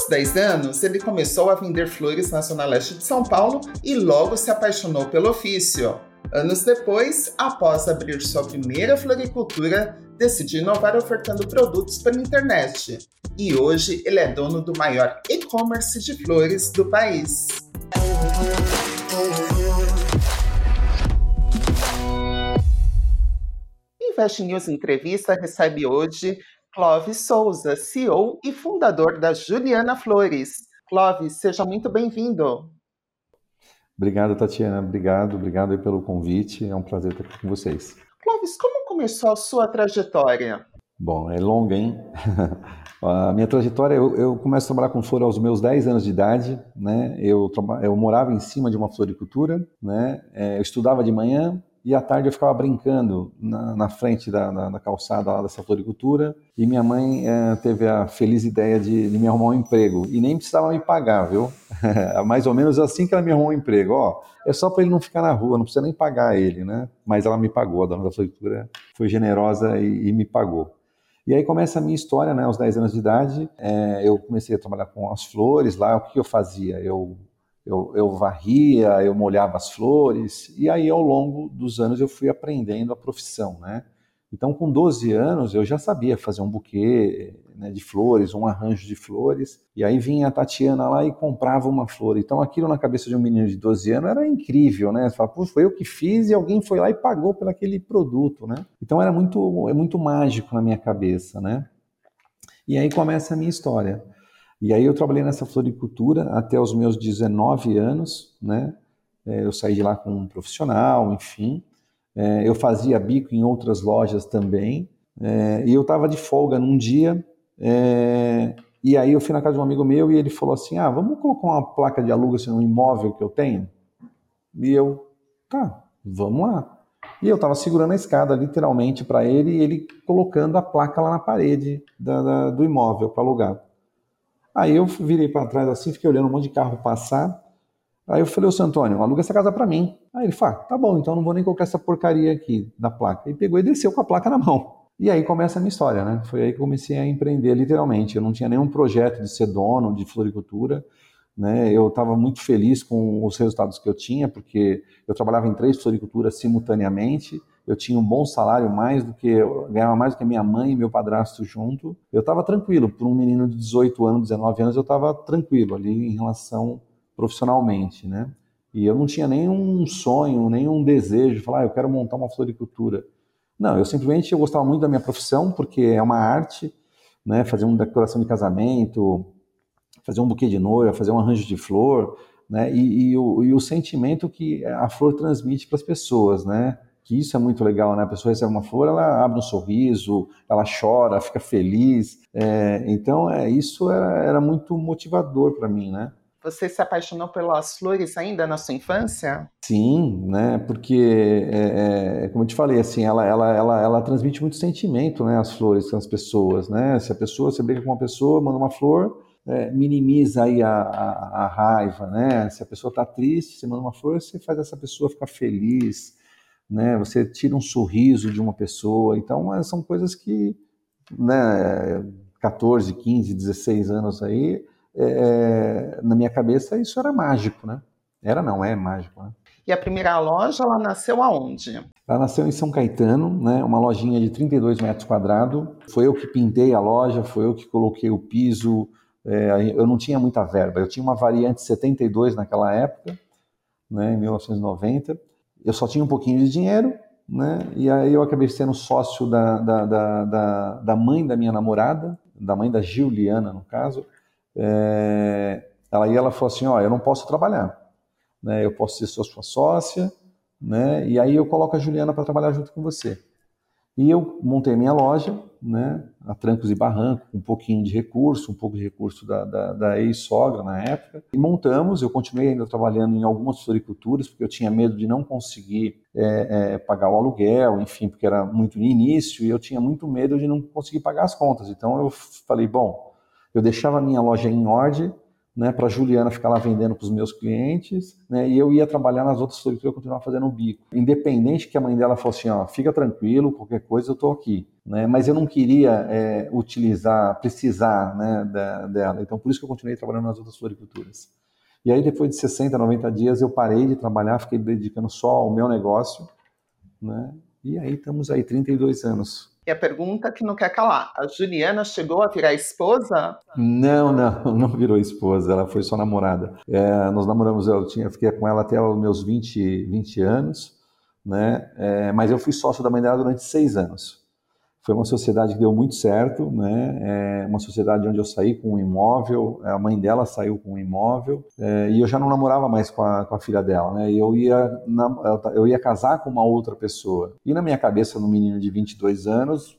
Aos 10 anos, ele começou a vender flores na zona leste de São Paulo e logo se apaixonou pelo ofício. Anos depois, após abrir sua primeira floricultura, decidiu inovar ofertando produtos pela internet. E hoje ele é dono do maior e-commerce de flores do país. Invest News Entrevista recebe hoje Clóvis Souza, CEO e fundador da Juliana Flores. Clóvis, seja muito bem-vindo. Obrigado, Tatiana. Obrigado, obrigado pelo convite. É um prazer estar aqui com vocês. Clóvis, como começou a sua trajetória? Bom, é longa, hein? a minha trajetória, eu, eu começo a trabalhar com flor aos meus 10 anos de idade, né? Eu, eu morava em cima de uma floricultura, né? É, eu estudava de manhã, e à tarde eu ficava brincando na, na frente da, da, da, calçada lá dessa floricultura e minha mãe é, teve a feliz ideia de, de, me arrumar um emprego e nem precisava me pagar, viu? Mais ou menos assim que ela me arrumou um emprego, ó, é só para ele não ficar na rua, não precisa nem pagar ele, né? Mas ela me pagou, a dona da floricultura foi generosa e, e me pagou. E aí começa a minha história, né? Aos 10 anos de idade, é, eu comecei a trabalhar com as flores lá. O que eu fazia? Eu eu, eu varria, eu molhava as flores, e aí ao longo dos anos eu fui aprendendo a profissão, né? Então, com 12 anos, eu já sabia fazer um buquê né, de flores, um arranjo de flores. E aí vinha a Tatiana lá e comprava uma flor. Então, aquilo na cabeça de um menino de 12 anos era incrível, né? Você fala, pô, foi eu que fiz e alguém foi lá e pagou por aquele produto, né? Então, era muito, é muito mágico na minha cabeça, né? E aí começa a minha história. E aí eu trabalhei nessa floricultura até os meus 19 anos, né? É, eu saí de lá com um profissional, enfim. É, eu fazia bico em outras lojas também. É, e eu estava de folga num dia. E aí eu fui na casa de um amigo meu e ele falou assim: Ah, vamos colocar uma placa de aluga assim, no imóvel que eu tenho? E eu, tá, vamos lá. E eu estava segurando a escada literalmente para ele e ele colocando a placa lá na parede da, da, do imóvel para alugar. Aí eu virei para trás assim, fiquei olhando um monte de carro passar. Aí eu falei, ô Santo Antônio, aluga essa casa para mim. Aí ele falou, ah, tá bom, então não vou nem colocar essa porcaria aqui da placa. E pegou e desceu com a placa na mão. E aí começa a minha história, né? Foi aí que eu comecei a empreender, literalmente. Eu não tinha nenhum projeto de ser dono de floricultura, né? Eu estava muito feliz com os resultados que eu tinha, porque eu trabalhava em três floriculturas simultaneamente eu tinha um bom salário, mais do que ganhava mais do que minha mãe e meu padrasto junto. Eu estava tranquilo, por um menino de 18 anos, 19 anos, eu estava tranquilo ali em relação profissionalmente, né? E eu não tinha nenhum sonho, nenhum desejo de falar, ah, eu quero montar uma floricultura. Não, eu simplesmente eu gostava muito da minha profissão, porque é uma arte, né? Fazer uma decoração de casamento, fazer um buquê de noiva, fazer um arranjo de flor, né? E, e, o, e o sentimento que a flor transmite para as pessoas, né? Que isso é muito legal, né? A pessoa recebe uma flor, ela abre um sorriso, ela chora, fica feliz. É, então, é, isso era, era muito motivador para mim, né? Você se apaixonou pelas flores ainda na sua infância? Sim, né? Porque, é, é, como eu te falei, assim, ela, ela, ela, ela transmite muito sentimento, né? As flores com as pessoas, né? Se a pessoa, você briga com uma pessoa, manda uma flor, é, minimiza aí a, a, a, raiva, né? Se a pessoa está triste, você manda uma flor, você faz essa pessoa ficar feliz, né? Você tira um sorriso de uma pessoa. Então, é, são coisas que, né, 14, 15, 16 anos aí, é, é, na minha cabeça isso era mágico, né? Era não, é mágico, né? E a primeira loja, ela nasceu aonde? Ela nasceu em São Caetano, né? Uma lojinha de 32 metros quadrados. Foi eu que pintei a loja, foi eu que coloquei o piso. É, eu não tinha muita verba. Eu tinha uma variante 72 naquela época, né? Em 1990 eu só tinha um pouquinho de dinheiro, né? E aí eu acabei sendo sócio da, da, da, da, mãe da minha namorada, da mãe da Juliana, no caso. É, ela e ela falou assim, ó, eu não posso trabalhar, né? Eu posso ser sua sócia, né? E aí eu coloco a Juliana para trabalhar junto com você. E eu montei minha loja, né, a trancos e barrancos, com um pouquinho de recurso, um pouco de recurso da, da, da ex-sogra na época, e montamos. Eu continuei ainda trabalhando em algumas floriculturas, porque eu tinha medo de não conseguir é, é, pagar o aluguel, enfim, porque era muito no início, e eu tinha muito medo de não conseguir pagar as contas. Então eu falei, bom, eu deixava a minha loja em ordem, né, para Juliana ficar lá vendendo para os meus clientes, né, e eu ia trabalhar nas outras floriculturas, continuar fazendo o bico. Independente que a mãe dela fosse assim, ó, fica tranquilo, qualquer coisa eu estou aqui. Né, mas eu não queria é, utilizar, precisar né, da, dela. Então, por isso que eu continuei trabalhando nas outras floriculturas. E aí, depois de 60, 90 dias, eu parei de trabalhar, fiquei dedicando só ao meu negócio, né, e aí estamos aí, 32 anos a pergunta que não quer calar: a Juliana chegou a virar esposa? Não, não, não virou esposa, ela foi só namorada. É, nós namoramos, eu tinha, fiquei com ela até os meus 20, 20 anos, né? É, mas eu fui sócio da mãe dela durante seis anos. Foi uma sociedade que deu muito certo, né? É uma sociedade onde eu saí com um imóvel, a mãe dela saiu com um imóvel, é, e eu já não namorava mais com a, com a filha dela, né? E eu ia, eu ia casar com uma outra pessoa. E na minha cabeça, no menino de 22 anos,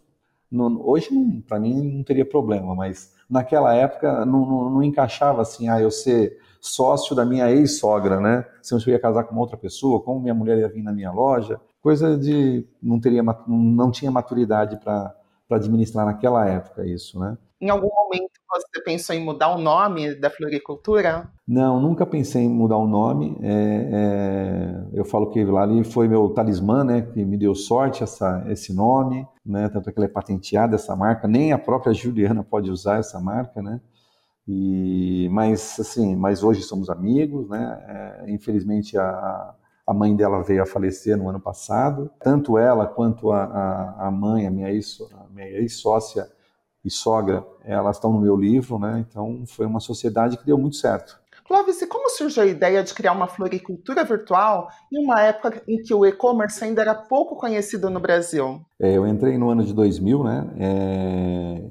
no, hoje para mim não teria problema, mas naquela época não, não, não encaixava assim, ah, eu ser sócio da minha ex-sogra, né? Se eu ia casar com outra pessoa, como minha mulher ia vir na minha loja, coisa de não teria não tinha maturidade para administrar naquela época isso, né? Em algum momento você pensou em mudar o nome da floricultura? Não, nunca pensei em mudar o nome. É, é, eu falo que lá ali foi meu talismã, né? Que me deu sorte essa, esse nome, né? Tanto é que ele é patenteado essa marca. Nem a própria Juliana pode usar essa marca, né? E, mas assim, mas hoje somos amigos, né? É, infelizmente a, a mãe dela veio a falecer no ano passado. Tanto ela quanto a, a, a mãe, a minha ex-sócia e sogra, elas estão no meu livro, né? Então foi uma sociedade que deu muito certo. Clóvis, e como surgiu a ideia de criar uma floricultura virtual em uma época em que o e-commerce ainda era pouco conhecido no Brasil? É, eu entrei no ano de 2000, né? É,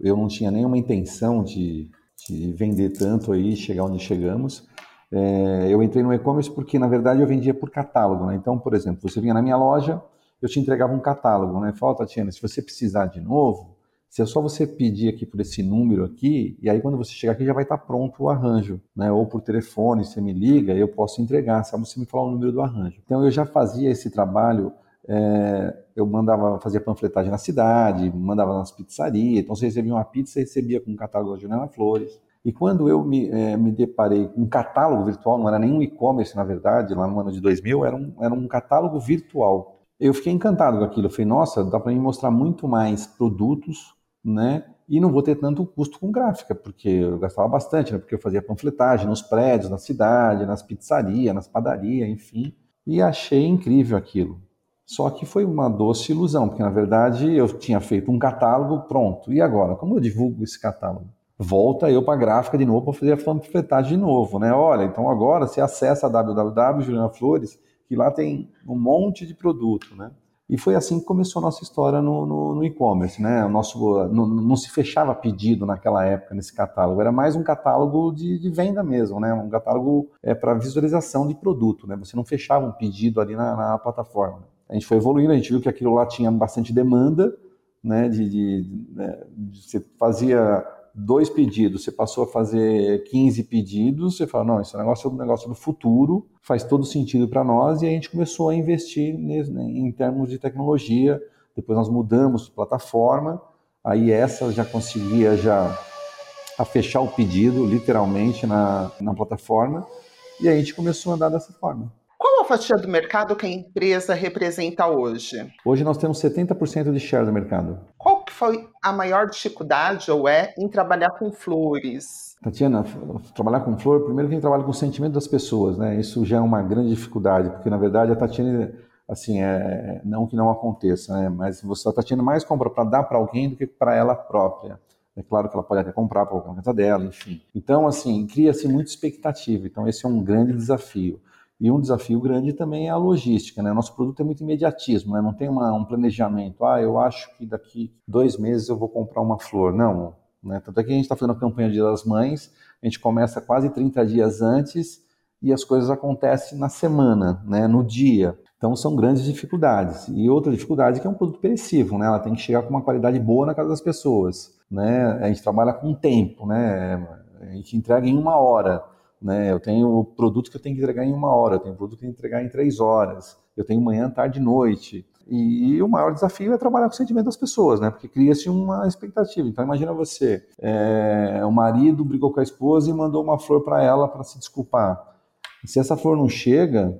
eu não tinha nenhuma intenção de, de vender tanto aí, chegar onde chegamos. É, eu entrei no e-commerce porque, na verdade, eu vendia por catálogo. Né? Então, por exemplo, você vinha na minha loja, eu te entregava um catálogo. Né? Fala, Tatiana, se você precisar de novo, se é só você pedir aqui por esse número aqui, e aí quando você chegar aqui já vai estar pronto o arranjo, né? Ou por telefone, você me liga, eu posso entregar, só você me falar o número do arranjo. Então eu já fazia esse trabalho, é, eu mandava fazer panfletagem na cidade, mandava nas pizzarias, então você recebia uma pizza, recebia com um catálogo da Juliana Flores. E quando eu me, é, me deparei com um catálogo virtual, não era nem um e-commerce, na verdade, lá no ano de 2000, era um, era um catálogo virtual. Eu fiquei encantado com aquilo. Eu falei, nossa, dá para me mostrar muito mais produtos, né? E não vou ter tanto custo com gráfica, porque eu gastava bastante, né? Porque eu fazia panfletagem nos prédios, na cidade, nas pizzarias, nas padarias, enfim. E achei incrível aquilo. Só que foi uma doce ilusão, porque na verdade eu tinha feito um catálogo pronto. E agora, como eu divulgo esse catálogo? Volta eu para a gráfica de novo para fazer a panfletagem de novo, né? Olha, então agora você acessa a www Juliana Flores, que lá tem um monte de produto, né? E foi assim que começou a nossa história no, no, no e-commerce, né? O nosso, não, não, se fechava pedido naquela época nesse catálogo, era mais um catálogo de, de venda mesmo, né? Um catálogo é, para visualização de produto, né? Você não fechava um pedido ali na, na, plataforma. A gente foi evoluindo, a gente viu que aquilo lá tinha bastante demanda, né? De, de, de, né? de você fazia dois pedidos, você passou a fazer 15 pedidos, você fala, não, esse negócio é um negócio do futuro, faz todo sentido para nós, e a gente começou a investir nesse, né, em termos de tecnologia, depois nós mudamos de plataforma, aí essa já conseguia já a fechar o pedido, literalmente, na, na plataforma, e a gente começou a andar dessa forma. Qual a fatia do mercado que a empresa representa hoje? Hoje nós temos 70% de share do mercado. Qual foi a maior dificuldade ou é em trabalhar com flores? Tatiana, trabalhar com flor, primeiro que a gente trabalha com o sentimento das pessoas, né? Isso já é uma grande dificuldade, porque na verdade a Tatiana, assim, é, não que não aconteça, né? Mas você, a Tatiana mais compra para dar para alguém do que para ela própria. É claro que ela pode até comprar para colocar na casa dela, enfim. Então, assim, cria-se muita expectativa. Então, esse é um grande desafio. E um desafio grande também é a logística, né? Nosso produto é muito imediatismo, né? Não tem uma, um planejamento. Ah, eu acho que daqui dois meses eu vou comprar uma flor. Não, né? Tanto é que a gente está fazendo a campanha Dia das Mães, a gente começa quase 30 dias antes e as coisas acontecem na semana, né? No dia. Então são grandes dificuldades. E outra dificuldade é que é um produto perecível, né? Ela tem que chegar com uma qualidade boa na casa das pessoas, né? A gente trabalha com tempo, né? A gente entrega em uma hora. Né? Eu tenho produtos que eu tenho que entregar em uma hora, eu tenho produto que eu tenho que entregar em três horas, eu tenho manhã, tarde e noite. E, e, o maior desafio é trabalhar com o sentimento das pessoas, né? Porque cria-se uma expectativa. Então imagina você, é, o marido brigou com a esposa e mandou uma flor para ela para se desculpar. E se essa flor não chega,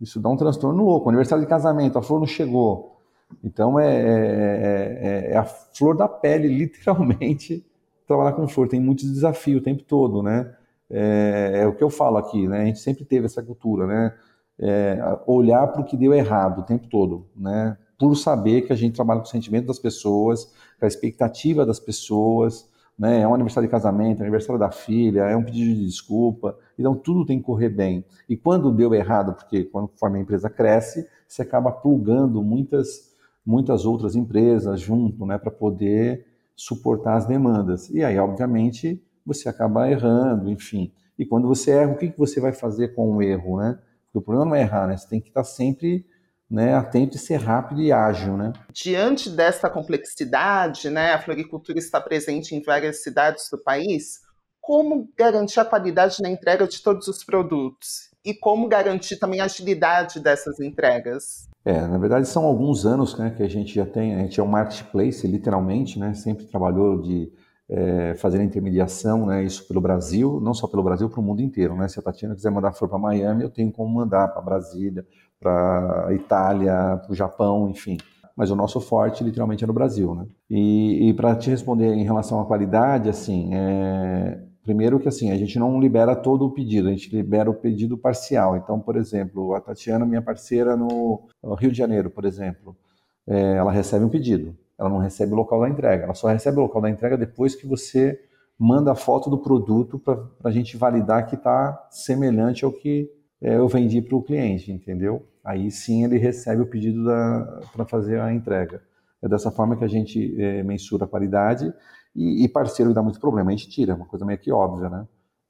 isso dá um transtorno louco. aniversário de casamento, a flor não chegou. Então é, é, é, é a flor da pele, literalmente, trabalhar com flor. Tem muitos desafios o tempo todo, né? É, é, o que eu falo aqui, né? A gente sempre teve essa cultura, né? É, olhar para o que deu errado o tempo todo, né? Por saber que a gente trabalha com o sentimento das pessoas, com a expectativa das pessoas, né? É um aniversário de casamento, é aniversário da filha, é um pedido de desculpa, então tudo tem que correr bem. E quando deu errado, porque conforme a empresa cresce, você acaba plugando muitas, muitas outras empresas junto, né? Para poder suportar as demandas. E aí, obviamente, você acaba errando, enfim. E quando você erra, o que, que você vai fazer com o erro, né? Porque o problema não é errar, né? Você tem que estar sempre né, atento e ser rápido e ágil, né? Diante dessa complexidade, né, a floricultura está presente em várias cidades do país. Como garantir a qualidade na entrega de todos os produtos? E como garantir também a agilidade dessas entregas? É, na verdade são alguns anos né, que a gente já tem, a gente é um marketplace, literalmente, né, sempre trabalhou de é, fazer a intermediação, né, isso pelo Brasil, não só pelo Brasil, para o mundo inteiro. Né? Se a Tatiana quiser mandar flor para Miami, eu tenho como mandar para Brasília, para Itália, para o Japão, enfim. Mas o nosso forte, literalmente, é no Brasil. Né? E, e para te responder em relação à qualidade, assim, é, primeiro que assim a gente não libera todo o pedido, a gente libera o pedido parcial. Então, por exemplo, a Tatiana, minha parceira no Rio de Janeiro, por exemplo, é, ela recebe um pedido ela não recebe o local da entrega. Ela só recebe o local da entrega depois que você manda a foto do produto para a gente validar que está semelhante ao que é, eu vendi para o cliente, entendeu? Aí sim ele recebe o pedido para fazer a entrega. É dessa forma que a gente é, mensura a qualidade e, e, parceiro dá muito problema, a gente tira, é uma coisa meio que óbvia, né?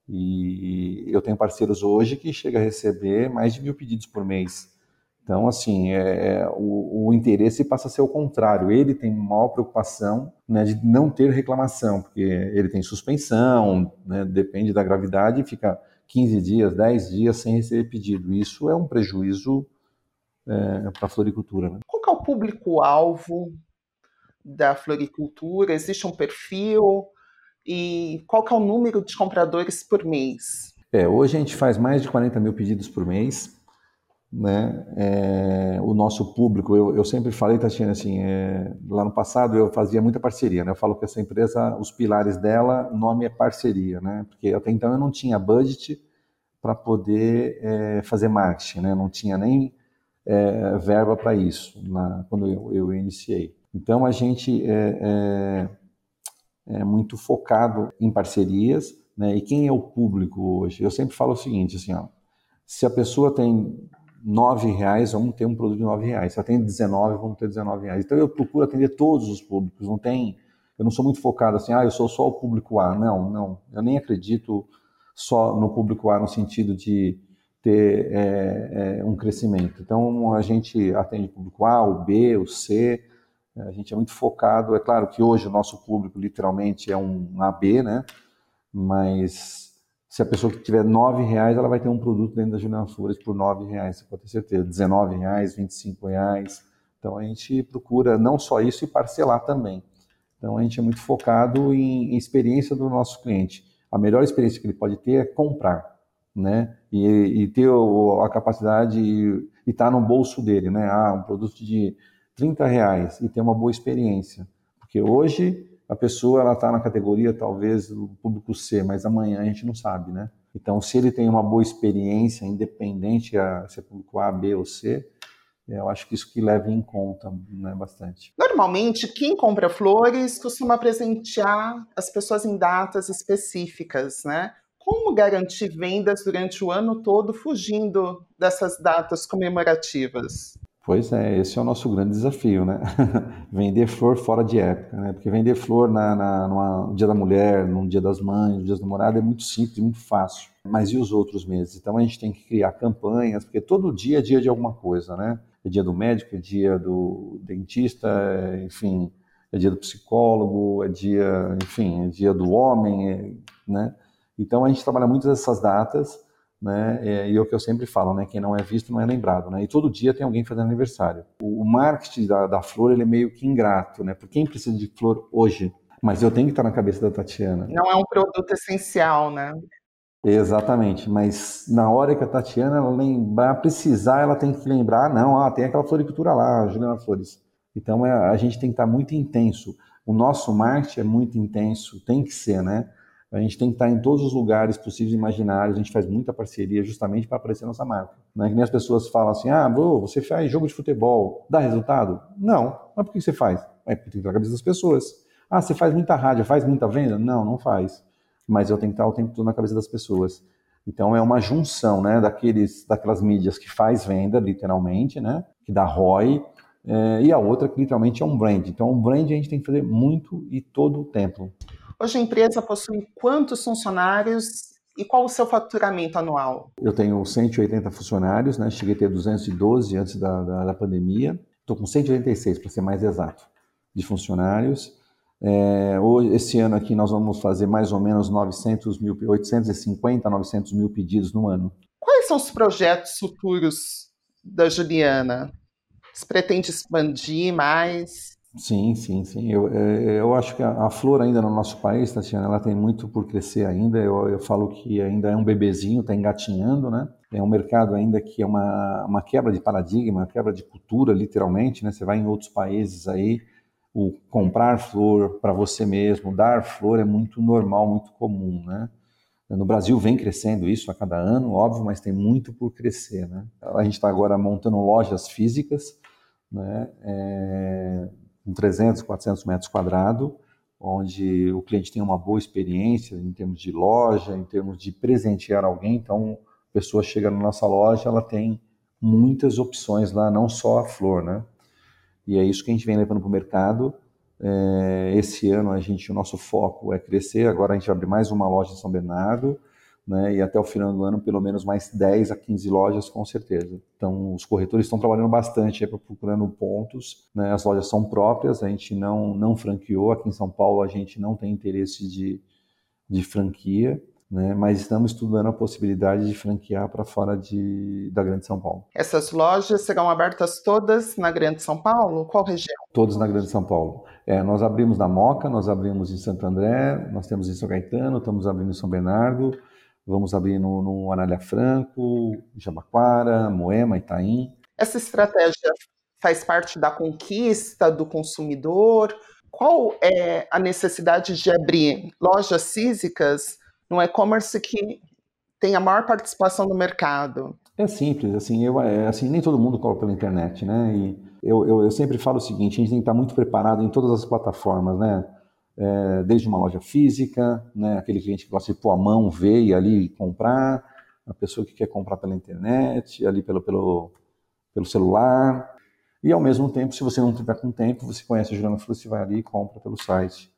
E eu tenho parceiros hoje que chega a receber mais de mil pedidos por mês então, assim, é, é, o, o, interesse passa a ser o contrário. Ele tem maior preocupação né, de não ter reclamação, porque ele tem suspensão, né, depende da gravidade, e fica 15 dias, 10 dias sem receber pedido. Isso é um prejuízo é, para a floricultura. Né? Qual é o público-alvo da floricultura? Existe um perfil? E qual é o número de compradores por mês? É, hoje a gente faz mais de 40 mil pedidos por mês né, é, o nosso público. Eu, eu sempre falei, Tatiana, assim, é, lá no passado eu fazia muita parceria, né? Eu falo que essa empresa, os pilares dela, o nome é parceria, né? Porque até então eu não tinha budget para poder é, fazer marketing, né? Não tinha nem é, verba para isso na, quando eu, eu, iniciei. Então a gente é, é, é muito focado em parcerias, né? E quem é o público hoje? Eu sempre falo o seguinte, assim, ó, se a pessoa tem nove reais, vamos ter um produto de nove reais. Se atende 19, vamos ter 19 reais. Então eu procuro atender todos os públicos. Não tem, eu não sou muito focado assim, ah, eu sou só o público A. Não, não. Eu nem acredito só no público A no sentido de ter é, é, um crescimento. Então a gente atende o público A, o B, o C. A gente é muito focado. É claro que hoje o nosso público literalmente é um AB, né? Mas se a pessoa que tiver nove reais, ela vai ter um produto dentro da Juliana Flores por nove reais, você pode ter certeza. 19 reais, 25 reais. Então a gente procura não só isso e parcelar também. Então a gente é muito focado em, experiência do nosso cliente. A melhor experiência que ele pode ter é comprar, né? E, e ter a capacidade e estar tá no bolso dele, né? Ah, um produto de 30 reais e ter uma boa experiência. Porque hoje a pessoa ela está na categoria talvez do público C, mas amanhã a gente não sabe, né? Então, se ele tem uma boa experiência, independente a, se é público A, B ou C, eu acho que isso que leva em conta né, bastante. Normalmente, quem compra flores costuma presentear as pessoas em datas específicas, né? Como garantir vendas durante o ano todo fugindo dessas datas comemorativas? Pois é, esse é o nosso grande desafio, né? vender flor fora de época, né? Porque vender flor na, na, no Dia da Mulher, no Dia das Mães, no Dia das Namoradas é muito simples, muito fácil. Mas e os outros meses? Então a gente tem que criar campanhas, porque todo dia é dia de alguma coisa, né? É dia do médico, é dia do dentista, é, enfim, é dia do psicólogo, é dia, enfim, é dia do homem, é, né? Então a gente trabalha muitas dessas datas né? É, e é o que eu sempre falo, né? Quem não é visto não é lembrado, né? E todo dia tem alguém fazendo aniversário. O, o marketing da, da, flor ele é meio que ingrato, né? Porque quem precisa de flor hoje? Mas eu tenho que estar na cabeça da Tatiana. Não é um produto essencial, né? Exatamente, mas na hora que a Tatiana lembrar, precisar, ela tem que lembrar, não, ah, tem aquela floricultura lá, Juliana Flores. Então é, a gente tem que estar muito intenso. O nosso marketing é muito intenso, tem que ser, né? A gente tem que estar em todos os lugares possíveis e imaginários, a gente faz muita parceria justamente para aparecer nossa marca. Não é que nem as pessoas falam assim, ah, bro, você faz jogo de futebol, dá resultado? Não. Mas por que você faz? É porque tem que estar na cabeça das pessoas. Ah, você faz muita rádio, faz muita venda? Não, não faz. Mas eu tenho que estar o tempo todo na cabeça das pessoas. Então é uma junção, né, daqueles, daquelas mídias que faz venda, literalmente, né, que dá ROI, é, e a outra que literalmente é um brand. Então, um brand a gente tem que fazer muito e todo o tempo. Hoje a empresa possui quantos funcionários e qual o seu faturamento anual? Eu tenho 180 funcionários, né? cheguei a ter 212 antes da, da, da pandemia. Estou com 186, para ser mais exato, de funcionários. É, hoje, esse ano aqui nós vamos fazer mais ou menos 900 mil, 850 900 mil pedidos no ano. Quais são os projetos futuros da Juliana? Você pretende expandir mais? Sim, sim, sim. Eu, é, eu acho que a, flor ainda no nosso país, Tatiana, ela tem muito por crescer ainda. Eu, eu falo que ainda é um bebezinho, está engatinhando, né? É um mercado ainda que é uma, uma quebra de paradigma, uma quebra de cultura, literalmente, né? Você vai em outros países aí, o comprar flor para você mesmo, dar flor é muito normal, muito comum, né? No Brasil vem crescendo isso a cada ano, óbvio, mas tem muito por crescer, né? A gente está agora montando lojas físicas, né? É, com 300, 400 metros quadrados, onde o cliente tem uma boa experiência em termos de loja, em termos de presentear alguém. Então, a pessoa chega na nossa loja, ela tem muitas opções lá, não só a flor, né? E é isso que a gente vem levando para o mercado. É, esse ano a gente, o nosso foco é crescer. Agora a gente abrir mais uma loja em São Bernardo né, e até o final do ano pelo menos mais 10 a 15 lojas com certeza. Então os corretores estão trabalhando bastante procurando pontos, né, as lojas são próprias, a gente não, não franqueou, aqui em São Paulo a gente não tem interesse de, de franquia, né, mas estamos estudando a possibilidade de franquear para fora de, da Grande São Paulo. Essas lojas serão abertas todas na Grande São Paulo? Qual região? Todas na Grande São Paulo. É, nós abrimos na Moca, nós abrimos em Santo André, nós temos em São Caetano, estamos abrindo em São Bernardo, Vamos abrir no, no Anália Franco, Jabaquara, Moema, Itaim. Essa estratégia faz parte da conquista do consumidor? Qual é a necessidade de abrir lojas físicas no e-commerce que tem a maior participação no mercado? É simples, assim, eu, é, assim nem todo mundo compra pela internet, né? E eu, eu, eu sempre falo o seguinte, a gente tem que estar muito preparado em todas as plataformas, né? É, desde uma loja física, né, aquele cliente que gosta de pôr a mão, ver e ali comprar, a pessoa que quer comprar pela internet, ali pelo, pelo, pelo celular. E ao mesmo tempo, se você não tiver com tempo, você conhece a Juliana Flores, você vai ali e compra pelo site.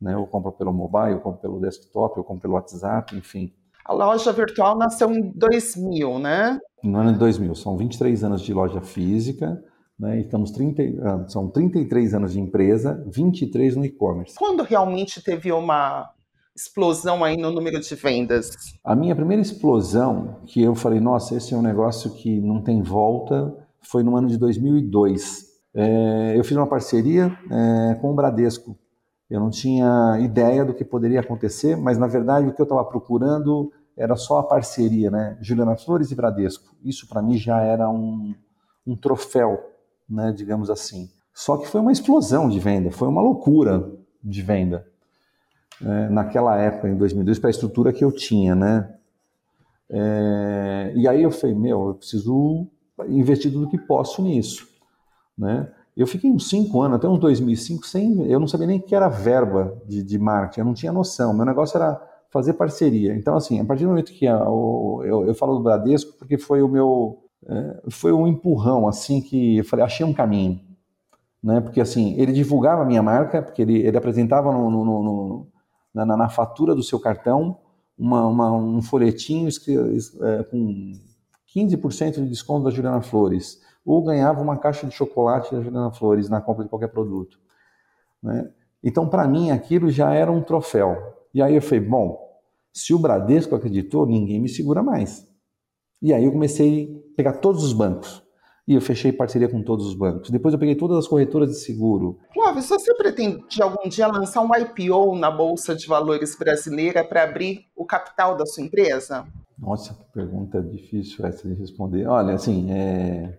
Né, ou compra pelo mobile, ou compra pelo desktop, ou compra pelo WhatsApp, enfim. A loja virtual nasceu em 2000, né? No ano de 2000, são 23 anos de loja física, né? Estamos 30, ah, são 33 anos de empresa, 23 no e-commerce. Quando realmente teve uma explosão aí no número de vendas? A minha primeira explosão, que eu falei, nossa, esse é um negócio que não tem volta, foi no ano de 2002. É, eu fiz uma parceria é, com o Bradesco. Eu não tinha ideia do que poderia acontecer, mas na verdade o que eu estava procurando era só a parceria, né? Juliana Flores e Bradesco. Isso para mim já era um, um troféu né, digamos assim. Só que foi uma explosão de venda, foi uma loucura de venda. É, naquela época, em 2002, para a estrutura que eu tinha, né? É, e aí eu falei, meu, eu preciso investir tudo que posso nisso, né? Eu fiquei uns cinco anos, até uns 2005, sem, eu não sabia nem o que era verba de, de marketing, eu não tinha noção. Meu negócio era fazer parceria. Então, assim, a partir do momento que o, eu, eu falo do Bradesco, porque foi o meu foi um empurrão, assim, que eu falei, achei um caminho. Né? Porque, assim, ele divulgava a minha marca, porque ele, ele apresentava no, no, no, na, na, fatura do seu cartão uma, uma, um folhetinho é, com 15% de desconto da Juliana Flores, ou ganhava uma caixa de chocolate da Juliana Flores na compra de qualquer produto. Né? Então, para mim, aquilo já era um troféu. E aí eu falei, bom, se o Bradesco acreditou, ninguém me segura mais. E aí eu comecei a pegar todos os bancos. E eu fechei parceria com todos os bancos. Depois eu peguei todas as corretoras de seguro. Clóvis, você pretende algum dia lançar um IPO na Bolsa de Valores brasileira para abrir o capital da sua empresa? Nossa, que pergunta difícil essa de responder. Olha, assim, é...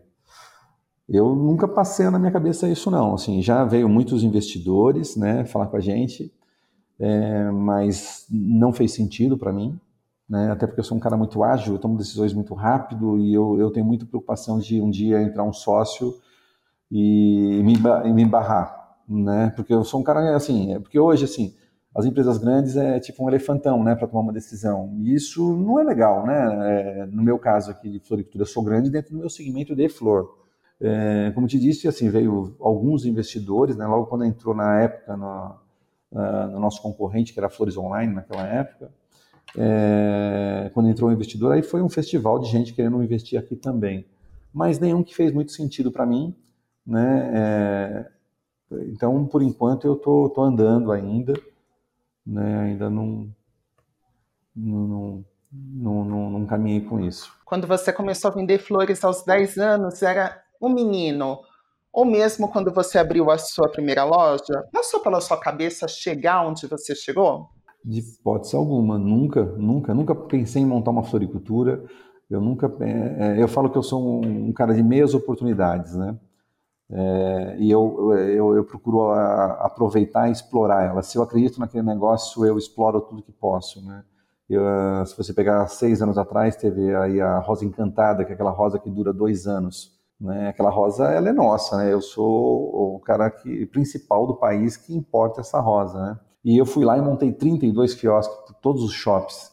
eu nunca passei na minha cabeça isso não. Assim, já veio muitos investidores, né, falar com a gente, é... mas não fez sentido para mim né? até porque eu sou um cara muito ágil, eu tomo decisões muito rápido e eu, eu tenho muita preocupação de um dia entrar um sócio e me, e me barrar, né? Porque eu sou um cara assim, é porque hoje assim, as empresas grandes é tipo um elefantão, né, para tomar uma decisão. E isso não é legal, né? É, no meu caso aqui de floricultura, eu sou grande dentro do meu segmento de flor. É, como te disse, assim, veio alguns investidores, né, logo quando entrou na época no, uh, no nosso concorrente, que era Flores Online naquela época, é, quando entrou o investidor, aí foi um festival de gente querendo investir aqui também. Mas nenhum que fez muito sentido para mim, né? É, então, por enquanto, eu tô, tô andando ainda, né? Ainda não, não, não, não, não caminhei com isso. Quando você começou a vender flores aos 10 anos, era um menino, ou mesmo quando você abriu a sua primeira loja, passou pela sua cabeça chegar onde você chegou? De hipótese alguma, nunca, nunca, nunca pensei em montar uma floricultura. Eu nunca, é, é, eu falo que eu sou um, um cara de meias oportunidades, né? É, e eu, eu, eu procuro a, aproveitar e explorar ela. Se eu acredito naquele negócio, eu exploro tudo que posso, né? Eu, se você pegar seis anos atrás, teve aí a Rosa Encantada, que é aquela rosa que dura dois anos. Né? Aquela rosa, ela é nossa, né? Eu sou o cara que, principal do país que importa essa rosa, né? E eu fui lá e montei 32 quiosques por todos os shops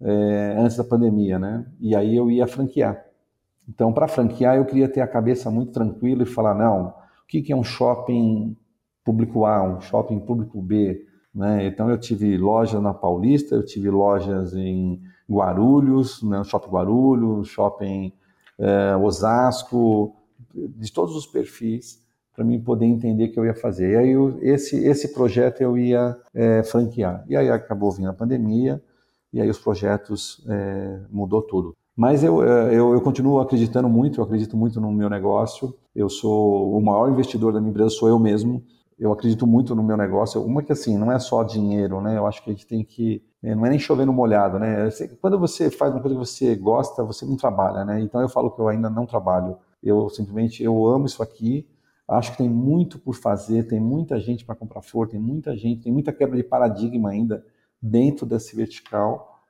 é, antes da pandemia, né? E aí eu ia franquear. Então, para franquear, eu queria ter a cabeça muito tranquila e falar: não, o que, que é um shopping público A, um shopping público B? Né? Então, eu tive lojas na Paulista, eu tive lojas em Guarulhos, né? Shopping Guarulhos, Shopping é, Osasco, de todos os perfis para mim poder entender o que eu ia fazer. E aí eu, esse, esse projeto eu ia é, franquear. E aí acabou vindo a pandemia, e aí os projetos é, mudou tudo. Mas eu, é, eu, eu, continuo acreditando muito, eu acredito muito no meu negócio. Eu sou o maior investidor da minha empresa, sou eu mesmo. Eu acredito muito no meu negócio. Uma que assim, não é só dinheiro, né? Eu acho que a gente tem que é, não é nem chover no molhado, né? Quando você faz uma coisa que você gosta, você não trabalha, né? Então eu falo que eu ainda não trabalho. Eu simplesmente eu amo isso aqui Acho que tem muito por fazer, tem muita gente para comprar flor, tem muita gente, tem muita quebra de paradigma ainda dentro desse vertical.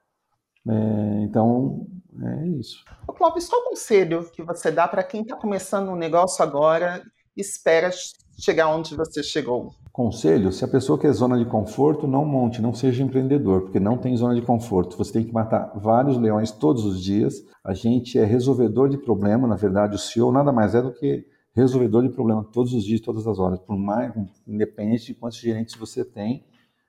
É, então, é isso. O Clóvis, qual conselho que você dá para quem está começando um negócio agora e espera chegar onde você chegou? Conselho: se a pessoa quer zona de conforto, não monte, não seja empreendedor, porque não tem zona de conforto. Você tem que matar vários leões todos os dias. A gente é resolvedor de problema, na verdade, o CEO nada mais é do que resolvedor de problema todos os dias, todas as horas. Por mais, independente de quantos gerentes você tem,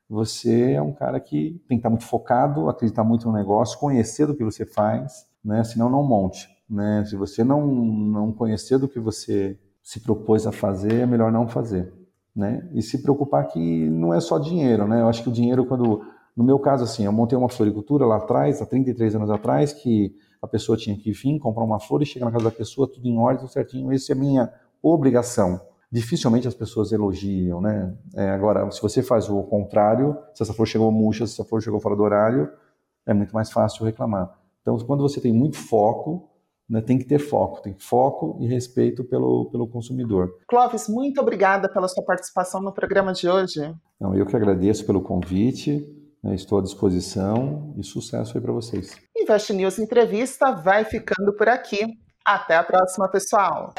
você é um cara que tem que estar muito focado, acreditar muito no negócio, conhecer do que você faz, né? Senão não monte, né? Se você não não conhecer do que você se propôs a fazer, é melhor não fazer, né? E se preocupar que não é só dinheiro, né? Eu acho que o dinheiro quando no meu caso assim, eu montei uma floricultura lá atrás, há 33 anos atrás, que a pessoa tinha que vir, comprar uma flor e chegar na casa da pessoa, tudo em ordem, tudo certinho. Essa é a minha obrigação. Dificilmente as pessoas elogiam, né? É, agora, se você faz o contrário, se essa flor chegou murcha, se essa flor chegou fora do horário, é muito mais fácil reclamar. Então, quando você tem muito foco, né, tem que ter foco, tem foco e respeito pelo, pelo consumidor. Clóvis, muito obrigada pela sua participação no programa de hoje. Não, eu que agradeço pelo convite. Né, estou à disposição e sucesso aí para vocês. Invest News Entrevista vai ficando por aqui. Até a próxima, pessoal.